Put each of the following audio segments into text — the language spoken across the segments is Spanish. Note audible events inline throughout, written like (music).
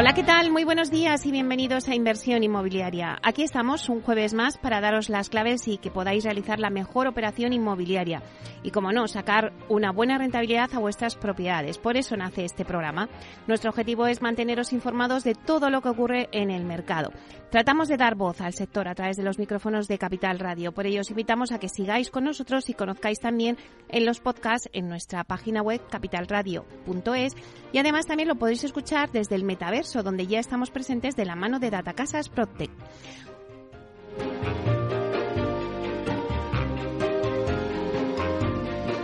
Hola, ¿qué tal? Muy buenos días y bienvenidos a Inversión Inmobiliaria. Aquí estamos un jueves más para daros las claves y que podáis realizar la mejor operación inmobiliaria y, como no, sacar una buena rentabilidad a vuestras propiedades. Por eso nace este programa. Nuestro objetivo es manteneros informados de todo lo que ocurre en el mercado. Tratamos de dar voz al sector a través de los micrófonos de Capital Radio. Por ello os invitamos a que sigáis con nosotros y conozcáis también en los podcasts en nuestra página web capitalradio.es y además también lo podéis escuchar desde el metaverso donde ya estamos presentes de la mano de Datacasas Protec.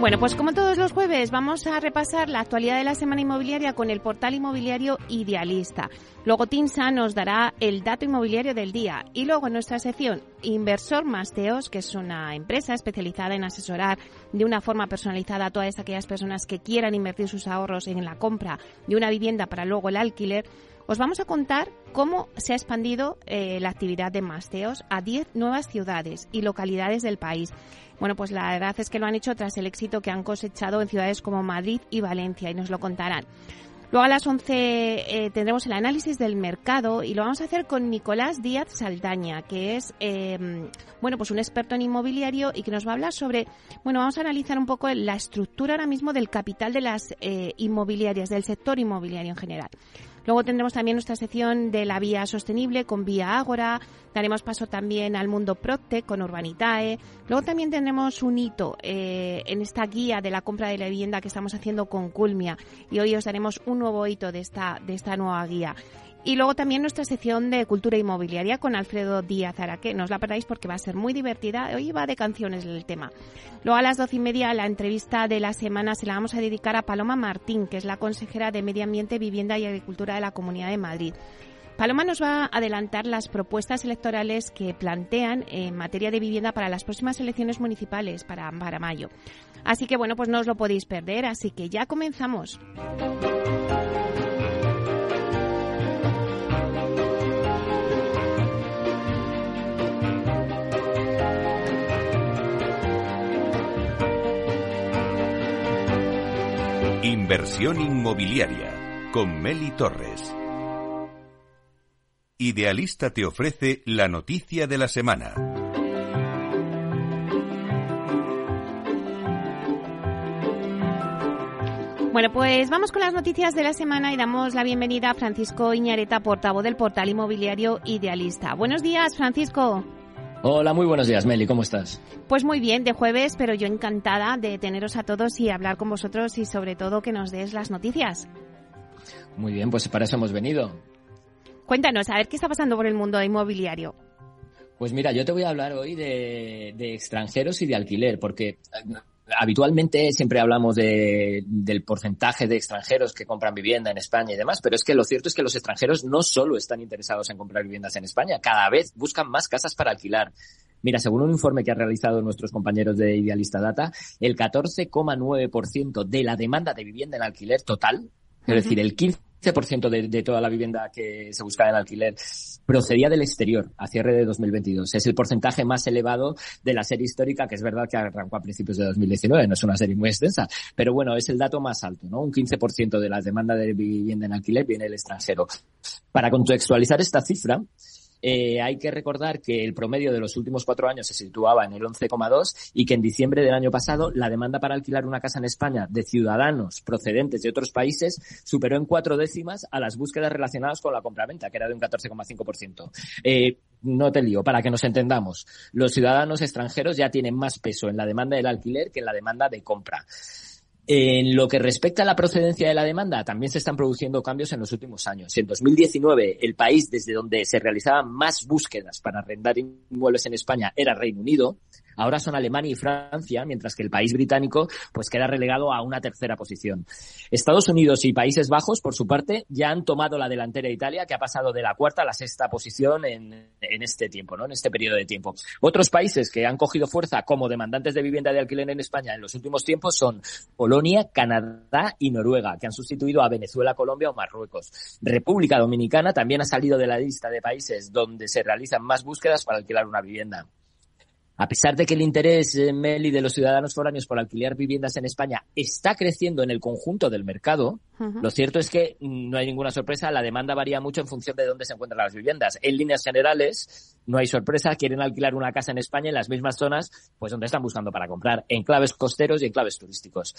Bueno, pues como todos los jueves vamos a repasar la actualidad de la semana inmobiliaria con el portal inmobiliario Idealista. Luego Tinsa nos dará el dato inmobiliario del día y luego en nuestra sección Inversor Masteos, que es una empresa especializada en asesorar de una forma personalizada a todas aquellas personas que quieran invertir sus ahorros en la compra de una vivienda para luego el alquiler os vamos a contar cómo se ha expandido eh, la actividad de Masteos a 10 nuevas ciudades y localidades del país. Bueno, pues la verdad es que lo han hecho tras el éxito que han cosechado en ciudades como Madrid y Valencia y nos lo contarán. Luego a las 11 eh, tendremos el análisis del mercado y lo vamos a hacer con Nicolás Díaz Saldaña, que es eh, bueno pues un experto en inmobiliario y que nos va a hablar sobre bueno vamos a analizar un poco la estructura ahora mismo del capital de las inmobiliarias del sector inmobiliario en general. Luego tendremos también nuestra sección de la vía sostenible con Vía Ágora. Daremos paso también al mundo Procte con Urbanitae. Luego también tendremos un hito eh, en esta guía de la compra de la vivienda que estamos haciendo con Culmia. Y hoy os daremos un nuevo hito de esta, de esta nueva guía. Y luego también nuestra sección de cultura inmobiliaria con Alfredo Díaz Araque. No os la perdáis porque va a ser muy divertida. Hoy va de canciones el tema. Luego a las doce y media la entrevista de la semana se la vamos a dedicar a Paloma Martín, que es la consejera de Medio Ambiente, Vivienda y Agricultura de la Comunidad de Madrid. Paloma nos va a adelantar las propuestas electorales que plantean en materia de vivienda para las próximas elecciones municipales para, para mayo. Así que bueno, pues no os lo podéis perder, así que ya comenzamos. Inversión inmobiliaria con Meli Torres. Idealista te ofrece la noticia de la semana. Bueno, pues vamos con las noticias de la semana y damos la bienvenida a Francisco Iñareta, portavoz del portal inmobiliario Idealista. Buenos días, Francisco. Hola, muy buenos días, Meli, ¿cómo estás? Pues muy bien, de jueves, pero yo encantada de teneros a todos y hablar con vosotros y sobre todo que nos des las noticias. Muy bien, pues para eso hemos venido. Cuéntanos, a ver qué está pasando por el mundo inmobiliario. Pues mira, yo te voy a hablar hoy de, de extranjeros y de alquiler, porque habitualmente siempre hablamos de, del porcentaje de extranjeros que compran vivienda en España y demás, pero es que lo cierto es que los extranjeros no solo están interesados en comprar viviendas en España, cada vez buscan más casas para alquilar. Mira, según un informe que han realizado nuestros compañeros de Idealista Data, el 14,9% de la demanda de vivienda en alquiler total, es decir, el 15 15% de, de, toda la vivienda que se buscaba en alquiler procedía del exterior a cierre de 2022. Es el porcentaje más elevado de la serie histórica, que es verdad que arrancó a principios de 2019, no es una serie muy extensa, pero bueno, es el dato más alto, ¿no? Un 15% de la demanda de vivienda en alquiler viene del extranjero. Para contextualizar esta cifra, eh, hay que recordar que el promedio de los últimos cuatro años se situaba en el 11,2 y que en diciembre del año pasado la demanda para alquilar una casa en España de ciudadanos procedentes de otros países superó en cuatro décimas a las búsquedas relacionadas con la compraventa, que era de un 14,5%. Eh, no te lío, para que nos entendamos. Los ciudadanos extranjeros ya tienen más peso en la demanda del alquiler que en la demanda de compra. En lo que respecta a la procedencia de la demanda, también se están produciendo cambios en los últimos años. En 2019, el país desde donde se realizaban más búsquedas para arrendar inmuebles en España era Reino Unido, Ahora son Alemania y Francia, mientras que el país británico pues queda relegado a una tercera posición. Estados Unidos y Países Bajos, por su parte, ya han tomado la delantera de Italia, que ha pasado de la cuarta a la sexta posición en, este tiempo, ¿no? En este periodo de tiempo. Otros países que han cogido fuerza como demandantes de vivienda de alquiler en España en los últimos tiempos son Polonia, Canadá y Noruega, que han sustituido a Venezuela, Colombia o Marruecos. República Dominicana también ha salido de la lista de países donde se realizan más búsquedas para alquilar una vivienda. A pesar de que el interés, eh, Meli, de los ciudadanos foráneos por alquilar viviendas en España está creciendo en el conjunto del mercado, lo cierto es que no hay ninguna sorpresa, la demanda varía mucho en función de dónde se encuentran las viviendas. En líneas generales, no hay sorpresa, quieren alquilar una casa en España en las mismas zonas, pues donde están buscando para comprar, en claves costeros y en claves turísticos.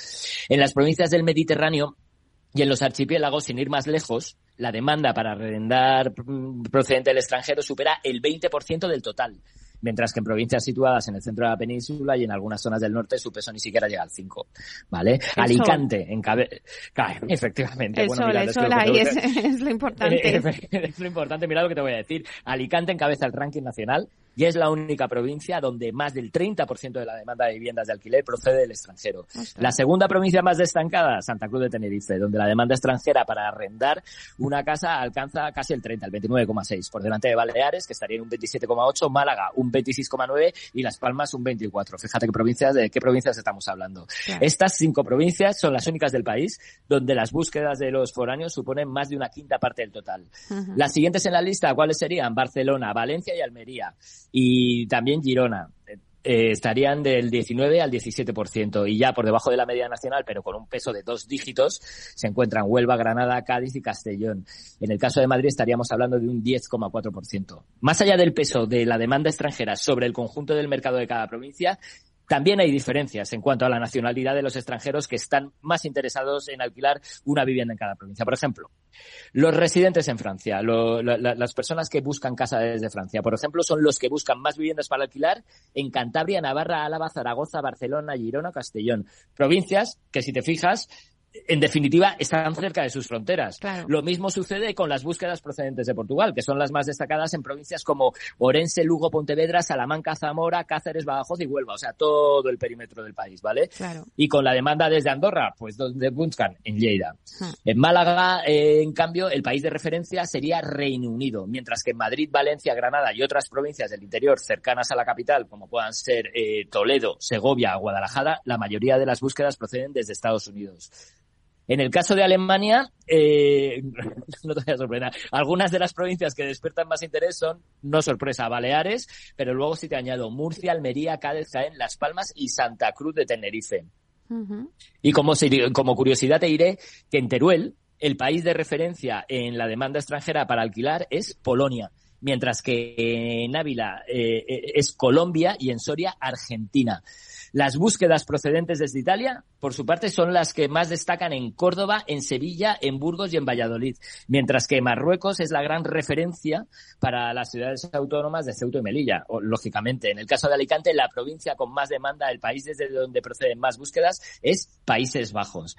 En las provincias del Mediterráneo, y en los archipiélagos, sin ir más lejos, la demanda para arrendar mm, procedente del extranjero supera el 20% del total mientras que en provincias situadas en el centro de la península y en algunas zonas del norte su peso ni siquiera llega al 5, ¿vale? Alicante, en cabe... Claro, (laughs) efectivamente. El bueno, sol, el sol ahí es, (laughs) es, lo importante. (laughs) es lo importante, mira lo que te voy a decir. Alicante encabeza el ranking nacional y es la única provincia donde más del 30% de la demanda de viviendas de alquiler procede del extranjero. La segunda provincia más destancada, Santa Cruz de Tenerife, donde la demanda extranjera para arrendar una casa alcanza casi el 30, el 29,6, por delante de Baleares, que estaría en un 27,8, Málaga un 26,9 y Las Palmas un 24. Fíjate qué provincias, de qué provincias estamos hablando. Estas cinco provincias son las únicas del país donde las búsquedas de los foráneos suponen más de una quinta parte del total. Las siguientes en la lista, ¿cuáles serían? Barcelona, Valencia y Almería y también Girona. Eh, estarían del 19 al 17% y ya por debajo de la media nacional, pero con un peso de dos dígitos, se encuentran Huelva, Granada, Cádiz y Castellón. En el caso de Madrid estaríamos hablando de un 10,4%. Más allá del peso de la demanda extranjera sobre el conjunto del mercado de cada provincia, también hay diferencias en cuanto a la nacionalidad de los extranjeros que están más interesados en alquilar una vivienda en cada provincia. Por ejemplo, los residentes en Francia, las personas que buscan casa desde Francia, por ejemplo, son los que buscan más viviendas para alquilar en Cantabria, Navarra, Álava, Zaragoza, Barcelona, Girona, Castellón. Provincias que, si te fijas, en definitiva, están cerca de sus fronteras. Lo mismo sucede con las búsquedas procedentes de Portugal, que son las más destacadas en provincias como Orense, Lugo, Pontevedra, Salamanca, Zamora, Cáceres, Badajoz y Huelva, o sea, todo el perímetro del país, ¿vale? Y con la demanda desde Andorra, pues donde buscan, en Lleida. En Málaga, eh, en cambio, el país de referencia sería Reino Unido, mientras que en Madrid, Valencia, Granada y otras provincias del interior cercanas a la capital, como puedan ser eh, Toledo, Segovia o Guadalajara, la mayoría de las búsquedas proceden desde Estados Unidos. En el caso de Alemania, eh, (laughs) no te voy a sorprender. Algunas de las provincias que despiertan más interés son, no sorpresa, Baleares, pero luego sí te añado Murcia, Almería, Cádiz, Jaén, Las Palmas y Santa Cruz de Tenerife. Y como, como curiosidad te diré que en Teruel, el país de referencia en la demanda extranjera para alquilar es Polonia, mientras que en Ávila eh, eh, es Colombia y en Soria Argentina. Las búsquedas procedentes desde Italia, por su parte, son las que más destacan en Córdoba, en Sevilla, en Burgos y en Valladolid, mientras que Marruecos es la gran referencia para las ciudades autónomas de Ceuta y Melilla, o, lógicamente. En el caso de Alicante, la provincia con más demanda, el país desde donde proceden más búsquedas, es Países Bajos.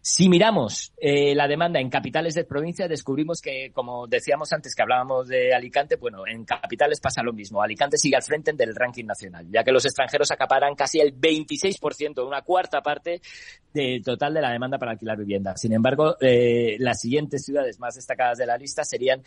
Si miramos eh, la demanda en capitales de provincia, descubrimos que, como decíamos antes que hablábamos de Alicante, bueno, en capitales pasa lo mismo. Alicante sigue al frente del ranking nacional, ya que los extranjeros acaparan casi el 26%, una cuarta parte del total de la demanda para alquilar viviendas. Sin embargo, eh, las siguientes ciudades más destacadas de la lista serían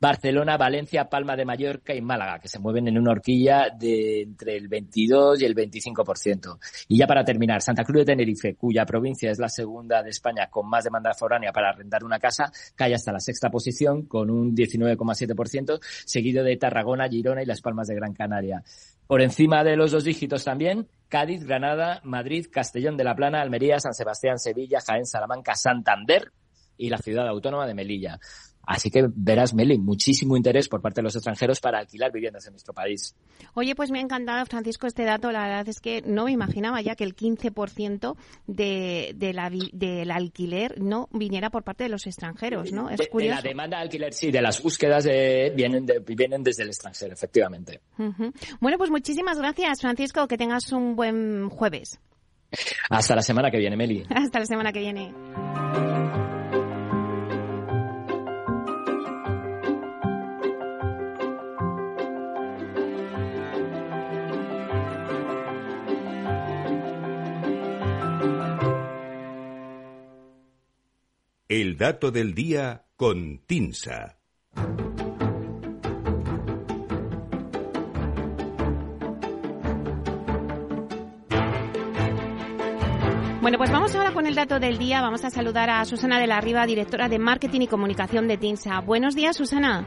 Barcelona, Valencia, Palma de Mallorca y Málaga, que se mueven en una horquilla de entre el 22 y el 25%. Y ya para terminar, Santa Cruz de Tenerife, cuya provincia es la segunda de España con más demanda foránea para arrendar una casa, cae hasta la sexta posición con un 19,7%, seguido de Tarragona, Girona y Las Palmas de Gran Canaria. Por encima de los dos dígitos también, Cádiz, Granada, Madrid, Castellón de la Plana, Almería, San Sebastián, Sevilla, Jaén, Salamanca, Santander, y la ciudad autónoma de Melilla. Así que verás, Meli, muchísimo interés por parte de los extranjeros para alquilar viviendas en nuestro país. Oye, pues me ha encantado, Francisco, este dato. La verdad es que no me imaginaba ya que el 15% de, de la, del alquiler no viniera por parte de los extranjeros, ¿no? Es curioso. De la demanda de alquiler, sí, de las búsquedas vienen, vienen desde el extranjero, efectivamente. Bueno, pues muchísimas gracias, Francisco. Que tengas un buen jueves. Hasta la semana que viene, Meli. (laughs) Hasta la semana que viene. El dato del día con Tinsa. Bueno, pues vamos ahora con el dato del día. Vamos a saludar a Susana de la Riva, directora de Marketing y Comunicación de TINSA. Buenos días, Susana.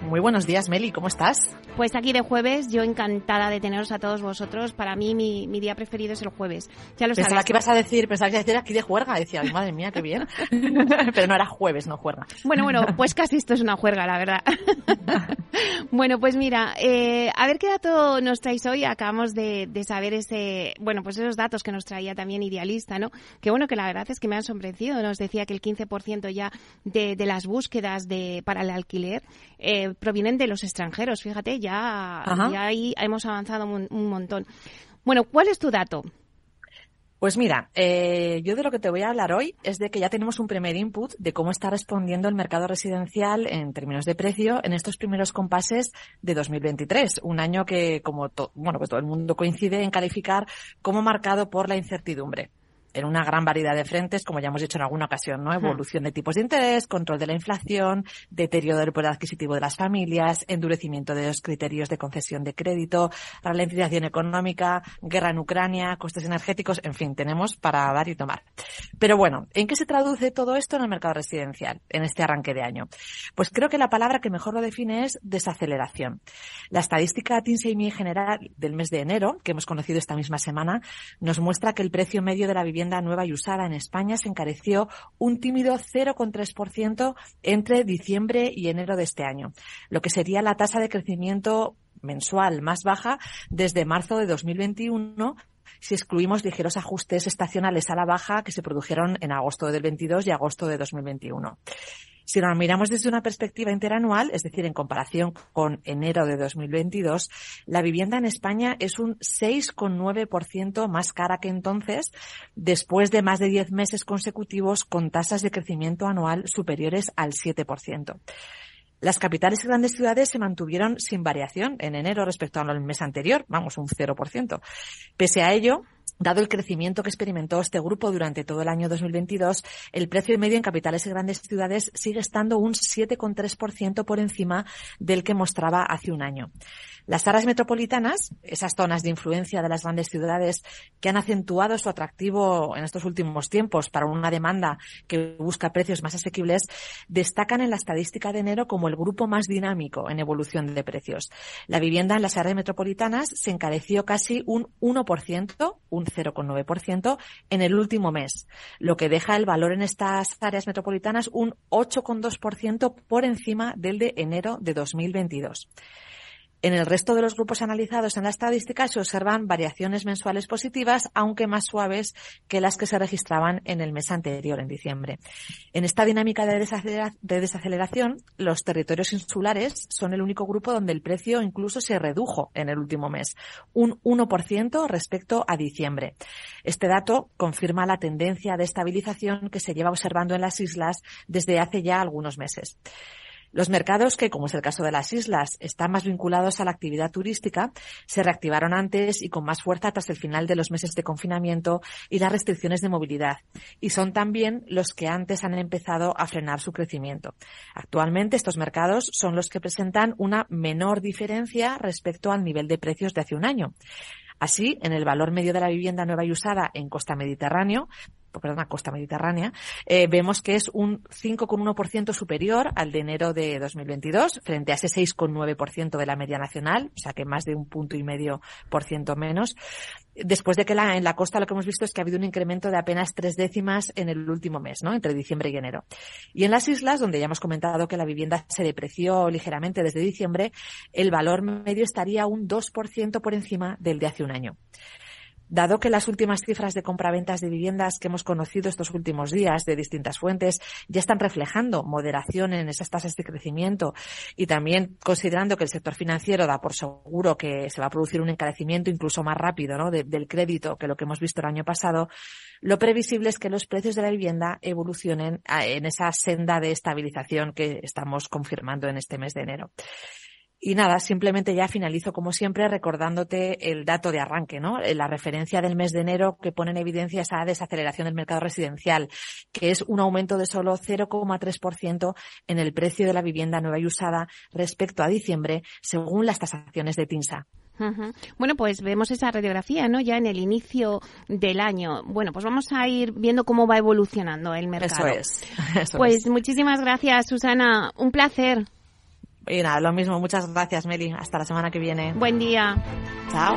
Muy buenos días, Meli, ¿cómo estás? Pues aquí de jueves, yo encantada de teneros a todos vosotros. Para mí, mi, día preferido es el jueves. Ya lo Pensaba que ibas a decir, pensaba que ibas a decir aquí de juerga. Decía, madre mía, qué bien. (laughs) Pero no era jueves, no juerga. Bueno, bueno, pues casi esto es una juerga, la verdad. (laughs) bueno, pues mira, eh, a ver qué dato nos traéis hoy. Acabamos de, saber ese, bueno, pues esos datos que nos traía también Idealista, ¿no? Que bueno, que la verdad es que me han sorprendido. Nos decía que el 15% ya de, de, las búsquedas de, para el alquiler eh, provienen de los extranjeros. Fíjate, ya, ahí hemos avanzado un, montón. Bueno, ¿cuál es tu dato? Pues mira, eh, yo de lo que te voy a hablar hoy es de que ya tenemos un primer input de cómo está respondiendo el mercado residencial en términos de precio en estos primeros compases de 2023, un año que como bueno, pues todo el mundo coincide en calificar como marcado por la incertidumbre en una gran variedad de frentes, como ya hemos dicho en alguna ocasión, ¿no? Evolución de tipos de interés, control de la inflación, deterioro del poder adquisitivo de las familias, endurecimiento de los criterios de concesión de crédito, ralentización económica, guerra en Ucrania, costes energéticos, en fin, tenemos para dar y tomar. Pero bueno, ¿en qué se traduce todo esto en el mercado residencial en este arranque de año? Pues creo que la palabra que mejor lo define es desaceleración. La estadística TINSEIMI general del mes de enero, que hemos conocido esta misma semana, nos muestra que el precio medio de la vivienda nueva y usada en España se encareció un tímido 0,3% entre diciembre y enero de este año, lo que sería la tasa de crecimiento mensual más baja desde marzo de 2021 si excluimos ligeros ajustes estacionales a la baja que se produjeron en agosto del 22 y agosto de 2021. Si nos miramos desde una perspectiva interanual, es decir, en comparación con enero de 2022, la vivienda en España es un 6,9% más cara que entonces, después de más de 10 meses consecutivos con tasas de crecimiento anual superiores al 7%. Las capitales y grandes ciudades se mantuvieron sin variación en enero respecto al mes anterior, vamos, un 0%. Pese a ello, Dado el crecimiento que experimentó este grupo durante todo el año 2022, el precio medio en capitales y grandes ciudades sigue estando un 7,3% por encima del que mostraba hace un año. Las áreas metropolitanas, esas zonas de influencia de las grandes ciudades que han acentuado su atractivo en estos últimos tiempos para una demanda que busca precios más asequibles, destacan en la estadística de enero como el grupo más dinámico en evolución de precios. La vivienda en las áreas metropolitanas se encareció casi un 1%, un 0,9% en el último mes, lo que deja el valor en estas áreas metropolitanas un 8,2% por encima del de enero de 2022. En el resto de los grupos analizados en la estadística se observan variaciones mensuales positivas, aunque más suaves que las que se registraban en el mes anterior, en diciembre. En esta dinámica de, desaceleración, los territorios insulares son el único grupo donde el precio incluso se redujo en el último mes, un 1% respecto a diciembre. Este dato confirma la tendencia de estabilización que se lleva observando en las islas desde hace ya algunos meses. Los mercados que, como es el caso de las islas, están más vinculados a la actividad turística, se reactivaron antes y con más fuerza tras el final de los meses de confinamiento y las restricciones de movilidad. Y son también los que antes han empezado a frenar su crecimiento. Actualmente estos mercados son los que presentan una menor diferencia respecto al nivel de precios de hace un año. Así, en el valor medio de la vivienda nueva y usada en costa mediterráneo, perdona, costa mediterránea, eh, vemos que es un 5,1% superior al de enero de 2022, frente a ese 6,9% de la media nacional, o sea que más de un punto y medio por ciento menos. Después de que la, en la costa lo que hemos visto es que ha habido un incremento de apenas tres décimas en el último mes, ¿no? Entre diciembre y enero. Y en las islas, donde ya hemos comentado que la vivienda se depreció ligeramente desde diciembre, el valor medio estaría un 2% por encima del de hace un año. Dado que las últimas cifras de compraventas de viviendas que hemos conocido estos últimos días de distintas fuentes ya están reflejando moderación en esas tasas de crecimiento y también considerando que el sector financiero da por seguro que se va a producir un encarecimiento incluso más rápido ¿no? del crédito que lo que hemos visto el año pasado, lo previsible es que los precios de la vivienda evolucionen en esa senda de estabilización que estamos confirmando en este mes de enero. Y nada, simplemente ya finalizo como siempre recordándote el dato de arranque, ¿no? La referencia del mes de enero que pone en evidencia esa desaceleración del mercado residencial, que es un aumento de solo 0,3% en el precio de la vivienda nueva y usada respecto a diciembre, según las tasaciones de TINSA. Bueno, pues vemos esa radiografía, ¿no? Ya en el inicio del año. Bueno, pues vamos a ir viendo cómo va evolucionando el mercado. (laughs) Eso es. pues muchísimas gracias, Susana. Un placer. Y nada, lo mismo. Muchas gracias, Meli. Hasta la semana que viene. Buen día. Chao.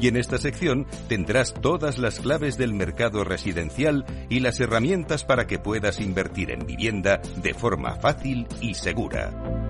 Y en esta sección tendrás todas las claves del mercado residencial y las herramientas para que puedas invertir en vivienda de forma fácil y segura.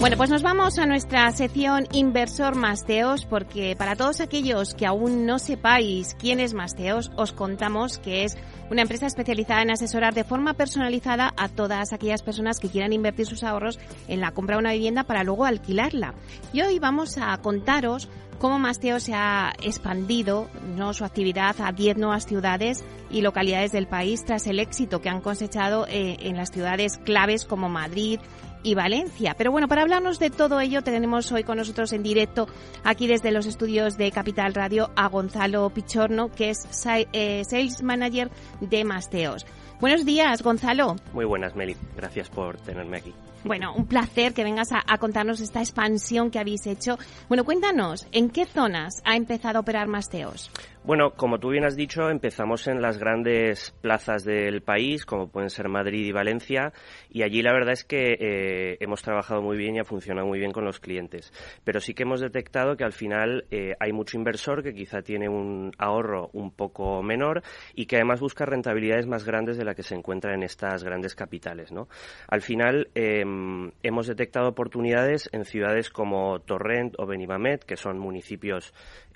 Bueno, pues nos vamos a nuestra sección Inversor Masteos, porque para todos aquellos que aún no sepáis quién es Masteos, os contamos que es una empresa especializada en asesorar de forma personalizada a todas aquellas personas que quieran invertir sus ahorros en la compra de una vivienda para luego alquilarla. Y hoy vamos a contaros cómo Masteos se ha expandido ¿no? su actividad a 10 nuevas ciudades y localidades del país tras el éxito que han cosechado eh, en las ciudades claves como Madrid, y Valencia. Pero bueno, para hablarnos de todo ello tenemos hoy con nosotros en directo aquí desde los estudios de Capital Radio a Gonzalo Pichorno, que es eh, Sales Manager de Masteos. Buenos días, Gonzalo. Muy buenas, Meli. Gracias por tenerme aquí. Bueno, un placer que vengas a, contarnos esta expansión que habéis hecho. Bueno, cuéntanos, ¿en qué zonas ha empezado a operar Masteos? Bueno, como tú bien has dicho, empezamos en las grandes plazas del país, como pueden ser Madrid y Valencia, y allí la verdad es que eh, hemos trabajado muy bien y ha funcionado muy bien con los clientes. Pero sí que hemos detectado que al final eh, hay mucho inversor que quizá tiene un ahorro un poco menor y que además busca rentabilidades más grandes de la que se encuentra en estas grandes capitales. ¿no? Al final em, hemos detectado oportunidades en ciudades como Torrent o Benimamet, que son municipios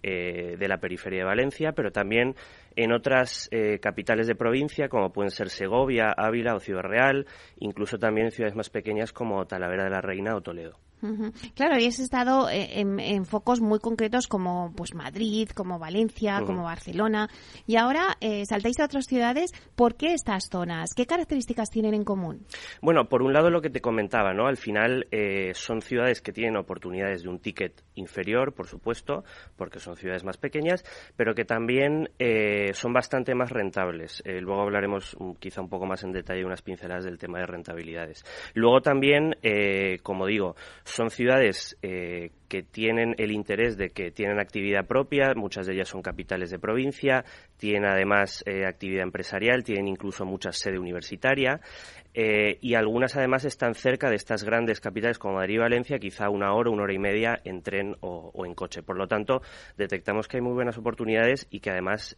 eh, de la periferia de Valencia, pero también en otras eh, capitales de provincia, como pueden ser Segovia, Ávila o Ciudad Real, incluso también en ciudades más pequeñas como Talavera de la Reina o Toledo. Claro, has estado eh, en, focos muy concretos como pues Madrid, como Valencia, como Barcelona, y ahora eh, saltáis a otras ciudades. ¿Por qué estas zonas? ¿Qué características tienen en común? Bueno, por un lado lo que te comentaba, ¿no? Al final eh, son ciudades que tienen oportunidades de un ticket inferior, por supuesto, porque son ciudades más pequeñas, pero que también son bastante más rentables. luego hablaremos quizá un poco más en detalle unas pinceladas del tema de rentabilidades. Luego también, como digo, son ciudades eh, que tienen el interés de que tienen actividad propia, muchas de ellas son capitales de provincia, tienen además eh, actividad empresarial, tienen incluso mucha sede universitaria eh, y algunas además están cerca de estas grandes capitales como Madrid y Valencia, quizá una hora, una hora y media en tren o, en coche. Por lo tanto, detectamos que hay muy buenas oportunidades y que además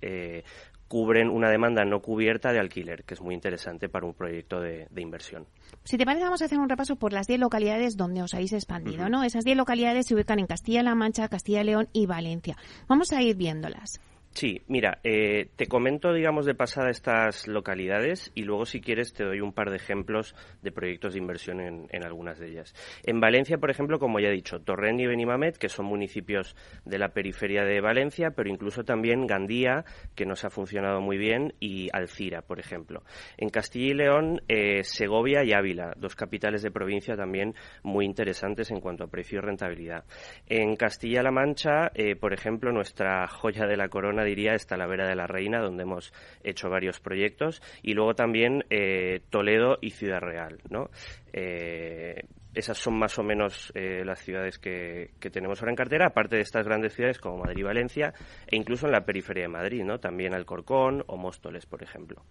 cubren una demanda no cubierta de alquiler, que es muy interesante para un proyecto de, inversión. Si te parece, vamos a hacer un repaso por las 10 localidades donde os habéis expandido, ¿no? Esas 10 localidades se ubican en Castilla-La Mancha, Castilla León y Valencia. Vamos a ir viéndolas. Sí, mira, eh, te comento, digamos, de pasada estas localidades y luego, si quieres, te doy un par de ejemplos de proyectos de inversión en, algunas de ellas. En Valencia, por ejemplo, como ya he dicho, Torrent y Benimamet, que son municipios de la periferia de Valencia, pero incluso también Gandía, que nos ha funcionado muy bien, y Alcira, por ejemplo. En Castilla y León, eh, Segovia y Ávila, dos capitales de provincia también muy interesantes en cuanto a precio y rentabilidad. En Castilla-La Mancha, eh, por ejemplo, nuestra joya de la corona diría, está la Vera de la Reina, donde hemos hecho varios proyectos, y luego también eh, Toledo y Ciudad Real, ¿no? Eh, esas son más o menos eh, las ciudades que, que, tenemos ahora en cartera, aparte de estas grandes ciudades como Madrid y Valencia, e incluso en la periferia de Madrid, ¿no? También Alcorcón o Móstoles, por ejemplo.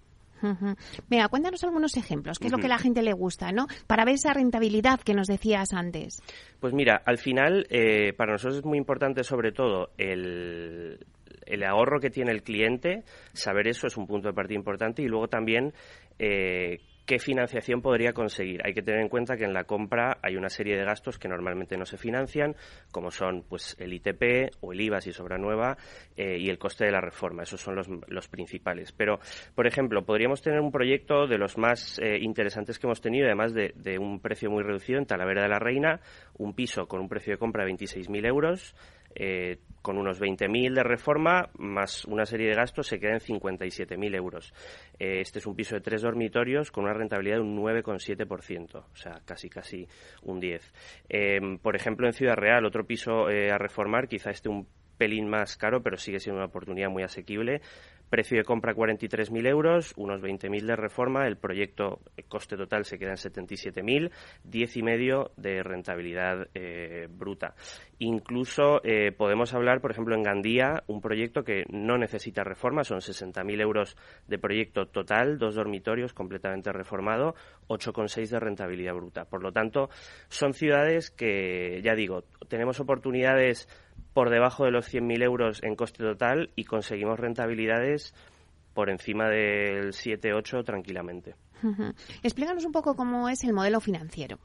Venga, cuéntanos algunos ejemplos, qué es lo que a la gente le gusta, ¿no? Para ver esa rentabilidad que nos decías antes. Pues mira, al final, eh, para nosotros es muy importante sobre todo el, el ahorro que tiene el cliente, saber eso es un punto de partida importante y luego también eh, qué financiación podría conseguir. Hay que tener en cuenta que en la compra hay una serie de gastos que normalmente no se financian, como son pues el ITP o el IVA si sobra nueva eh, y el coste de la reforma. Esos son los, principales. Pero, por ejemplo, podríamos tener un proyecto de los más eh, interesantes que hemos tenido, además de, de, un precio muy reducido en Talavera de la Reina, un piso con un precio de compra de 26.000 euros, eh, con unos 20.000 de reforma más una serie de gastos se queda en 57.000 euros. Eh, este es un piso de tres dormitorios con una rentabilidad de un 9,7%, o sea, casi casi un 10. Eh, por ejemplo, en Ciudad Real, otro piso a reformar, quizá este un pelín más caro, pero sigue siendo una oportunidad muy asequible. Precio de compra 43.000 euros, unos 20.000 de reforma. El proyecto, coste total se queda en 77.000, 10,5 de rentabilidad eh, bruta. Incluso eh, podemos hablar, por ejemplo, en Gandía, un proyecto que no necesita reforma, son 60.000 euros de proyecto total, dos dormitorios completamente reformado, 8,6 de rentabilidad bruta. Por lo tanto, son ciudades que, ya digo, tenemos oportunidades por debajo de los 100.000 euros en coste total y conseguimos rentabilidades por encima del 7-8 tranquilamente. Explícanos un poco cómo es el modelo financiero.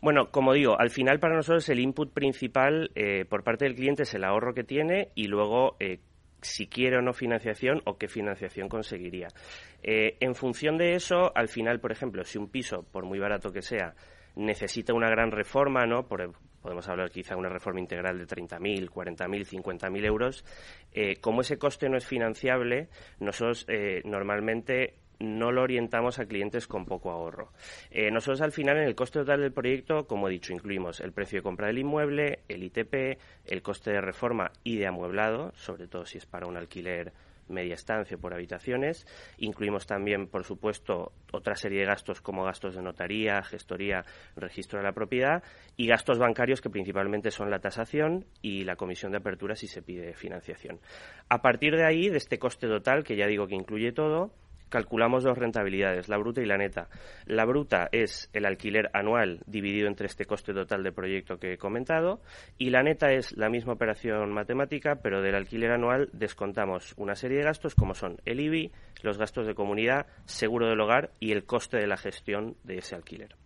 Bueno, como digo, al final para nosotros el input principal eh, por parte del cliente es el ahorro que tiene y luego eh, si quiere o no financiación o qué financiación conseguiría. Eh, en función de eso, al final, por ejemplo, si un piso, por muy barato que sea, necesita una gran reforma, ¿no? Por, podemos hablar quizá de una reforma integral de 30.000, 40.000, 50.000 euros. Eh, como ese coste no es financiable, nosotros eh, normalmente no lo orientamos a clientes con poco ahorro. Eh, nosotros al final en el coste total del proyecto, como he dicho, incluimos el precio de compra del inmueble, el ITP, el coste de reforma y de amueblado, sobre todo si es para un alquiler media estancia por habitaciones. Incluimos también, por supuesto, otra serie de gastos como gastos de notaría, gestoría, registro de la propiedad y gastos bancarios que principalmente son la tasación y la comisión de apertura si se pide financiación. A partir de ahí, de este coste total, que ya digo que incluye todo, calculamos dos rentabilidades, la bruta y la neta. La bruta es el alquiler anual dividido entre este coste total de proyecto que he comentado y la neta es la misma operación matemática, pero del alquiler anual descontamos una serie de gastos como son el IBI, los gastos de comunidad, seguro del hogar y el coste de la gestión de ese alquiler.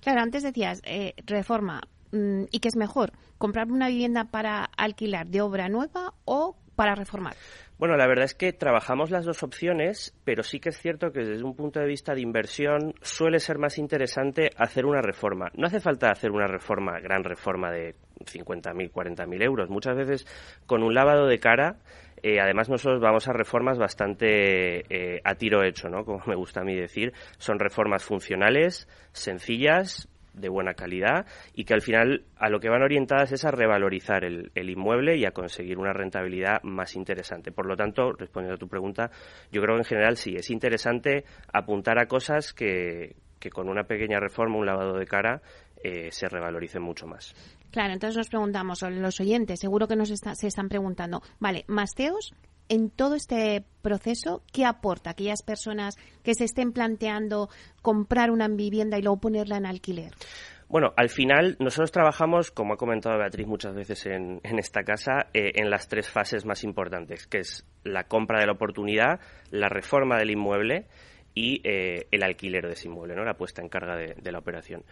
Claro, antes decías eh, reforma. Mm, ¿Y qué es mejor? ¿Comprar una vivienda para alquilar de obra nueva o para reformar? Bueno, la verdad es que trabajamos las dos opciones, pero sí que es cierto que desde un punto de vista de inversión suele ser más interesante hacer una reforma. No hace falta hacer una reforma, gran reforma de 50.000, 40.000 euros. Muchas veces con un lavado de cara eh, además, nosotros vamos a reformas bastante eh, a tiro hecho, ¿no? Como me gusta a mí decir. Son reformas funcionales, sencillas, de buena calidad y que al final a lo que van orientadas es a revalorizar el, inmueble y a conseguir una rentabilidad más interesante. Por lo tanto, respondiendo a tu pregunta, yo creo que en general sí, es interesante apuntar a cosas que, que con una pequeña reforma, un lavado de cara, eh, se revaloricen mucho más. Claro, entonces nos preguntamos, los oyentes, seguro que nos se están preguntando, vale, Masteos, en todo este proceso, ¿qué aporta a aquellas personas que se estén planteando comprar una vivienda y luego ponerla en alquiler? Bueno, al final nosotros trabajamos, como ha comentado Beatriz muchas veces en, esta casa, eh, en las tres fases más importantes, que es la compra de la oportunidad, la reforma del inmueble y eh, el alquiler de ese inmueble, ¿no? la puesta en carga de, la operación.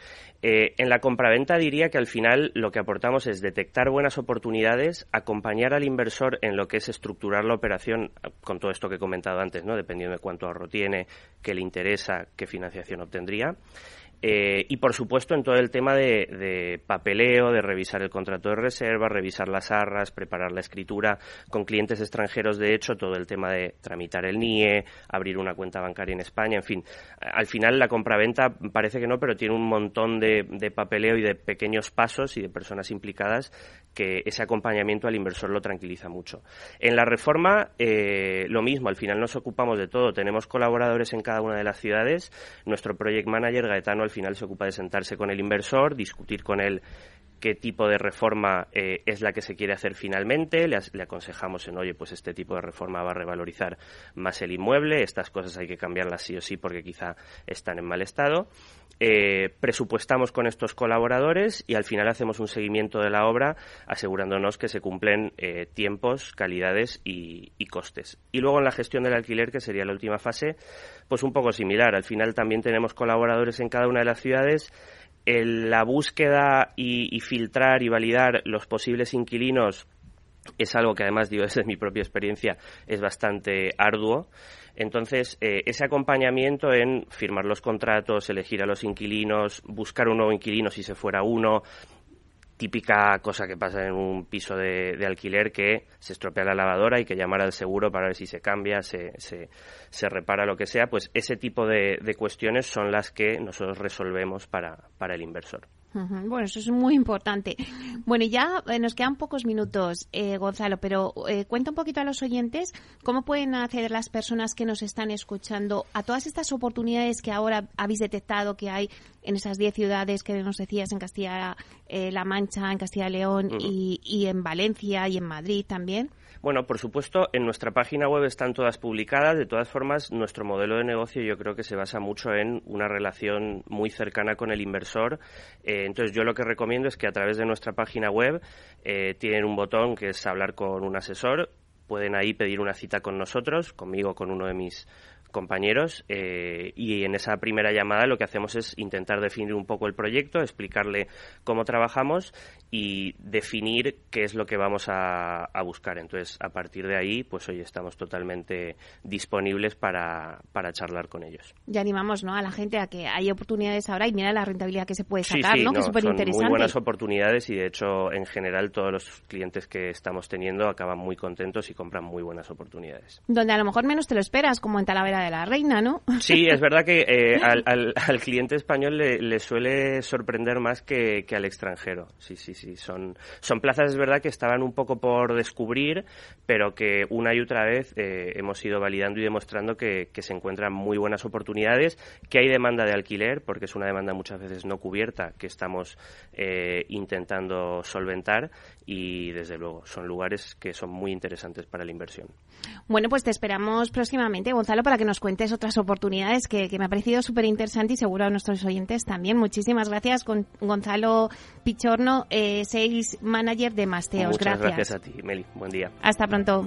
Eh, en la compraventa diría que al final lo que aportamos es detectar buenas oportunidades, acompañar al inversor en lo que es estructurar la operación con todo esto que he comentado antes, ¿no? dependiendo de cuánto ahorro tiene, qué le interesa, qué financiación obtendría. Eh, y por supuesto en todo el tema de, papeleo, de revisar el contrato de reserva, revisar las arras, preparar la escritura con clientes extranjeros, de hecho, todo el tema de tramitar el NIE, abrir una cuenta bancaria en España, en fin. Al final la compraventa parece que no, pero tiene un montón de, papeleo y de pequeños pasos y de personas implicadas que ese acompañamiento al inversor lo tranquiliza mucho. En la reforma, eh, lo mismo, al final nos ocupamos de todo. Tenemos colaboradores en cada una de las ciudades. Nuestro project manager, Gaetano, al final se ocupa de sentarse con el inversor, discutir con él qué tipo de reforma eh, es la que se quiere hacer finalmente, le, aconsejamos en, oye, pues este tipo de reforma va a revalorizar más el inmueble, estas cosas hay que cambiarlas sí o sí porque quizá están en mal estado. Eh, presupuestamos con estos colaboradores y al final hacemos un seguimiento de la obra asegurándonos que se cumplen eh, tiempos, calidades y, y costes. Y luego en la gestión del alquiler, que sería la última fase, pues un poco similar. Al final también tenemos colaboradores en cada una de las ciudades la búsqueda y, filtrar y validar los posibles inquilinos es algo que además, digo, (laughs) desde mi propia experiencia, es bastante arduo. Entonces, eh, ese acompañamiento en firmar los contratos, elegir a los inquilinos, buscar un nuevo inquilino si se fuera uno, típica cosa que pasa en un piso de, alquiler que se estropea la lavadora y que llamar al seguro para ver si se cambia, se, se, se repara, lo que sea, pues ese tipo de, de, cuestiones son las que nosotros resolvemos para, para el inversor. Bueno, eso es muy importante. Bueno, ya eh, nos quedan pocos minutos, eh, Gonzalo, pero eh, cuenta un poquito a los oyentes cómo pueden acceder las personas que nos están escuchando a todas estas oportunidades que ahora habéis detectado que hay en esas 10 ciudades que nos decías en Castilla-La Mancha, en Castilla-León y, y en Valencia y en Madrid también. Bueno, por supuesto, en nuestra página web están todas publicadas. De todas formas, nuestro modelo de negocio yo creo que se basa mucho en una relación muy cercana con el inversor. Eh, entonces, yo lo que recomiendo es que a través de nuestra página web eh, tienen un botón que es hablar con un asesor. Pueden ahí pedir una cita con nosotros, conmigo, con uno de mis compañeros eh, y en esa primera llamada lo que hacemos es intentar definir un poco el proyecto, explicarle cómo trabajamos y definir qué es lo que vamos a, buscar. Entonces, a partir de ahí, pues hoy estamos totalmente disponibles para, para charlar con ellos. Ya animamos ¿no? a la gente a que hay oportunidades ahora y mira la rentabilidad que se puede sacar, ¿no? que es súper interesante. Muy buenas oportunidades y, de hecho, en general, todos los clientes que estamos teniendo acaban muy contentos y compran muy buenas oportunidades. Donde a lo mejor menos te lo esperas, como en Talavera de la Reina, ¿no? Sí, es verdad que eh, (laughs) al, cliente español le, suele sorprender más que, que al extranjero. Sí, sí, sí. Son, son plazas, es verdad, que estaban un poco por descubrir, pero que una y otra vez eh, hemos ido validando y demostrando que, se encuentran muy buenas oportunidades, que hay demanda de alquiler, porque es una demanda muchas veces no cubierta que estamos eh, intentando solventar y, desde luego, son lugares que son muy interesantes para la inversión. Bueno, pues te esperamos próximamente, Gonzalo, para que nos cuentes otras oportunidades que, me ha parecido súper interesante y seguro a nuestros oyentes también. Muchísimas gracias, con Gonzalo Pichorno, eh, Sales Manager de Masteos. Muchas gracias a ti, Meli. Buen día. Hasta pronto.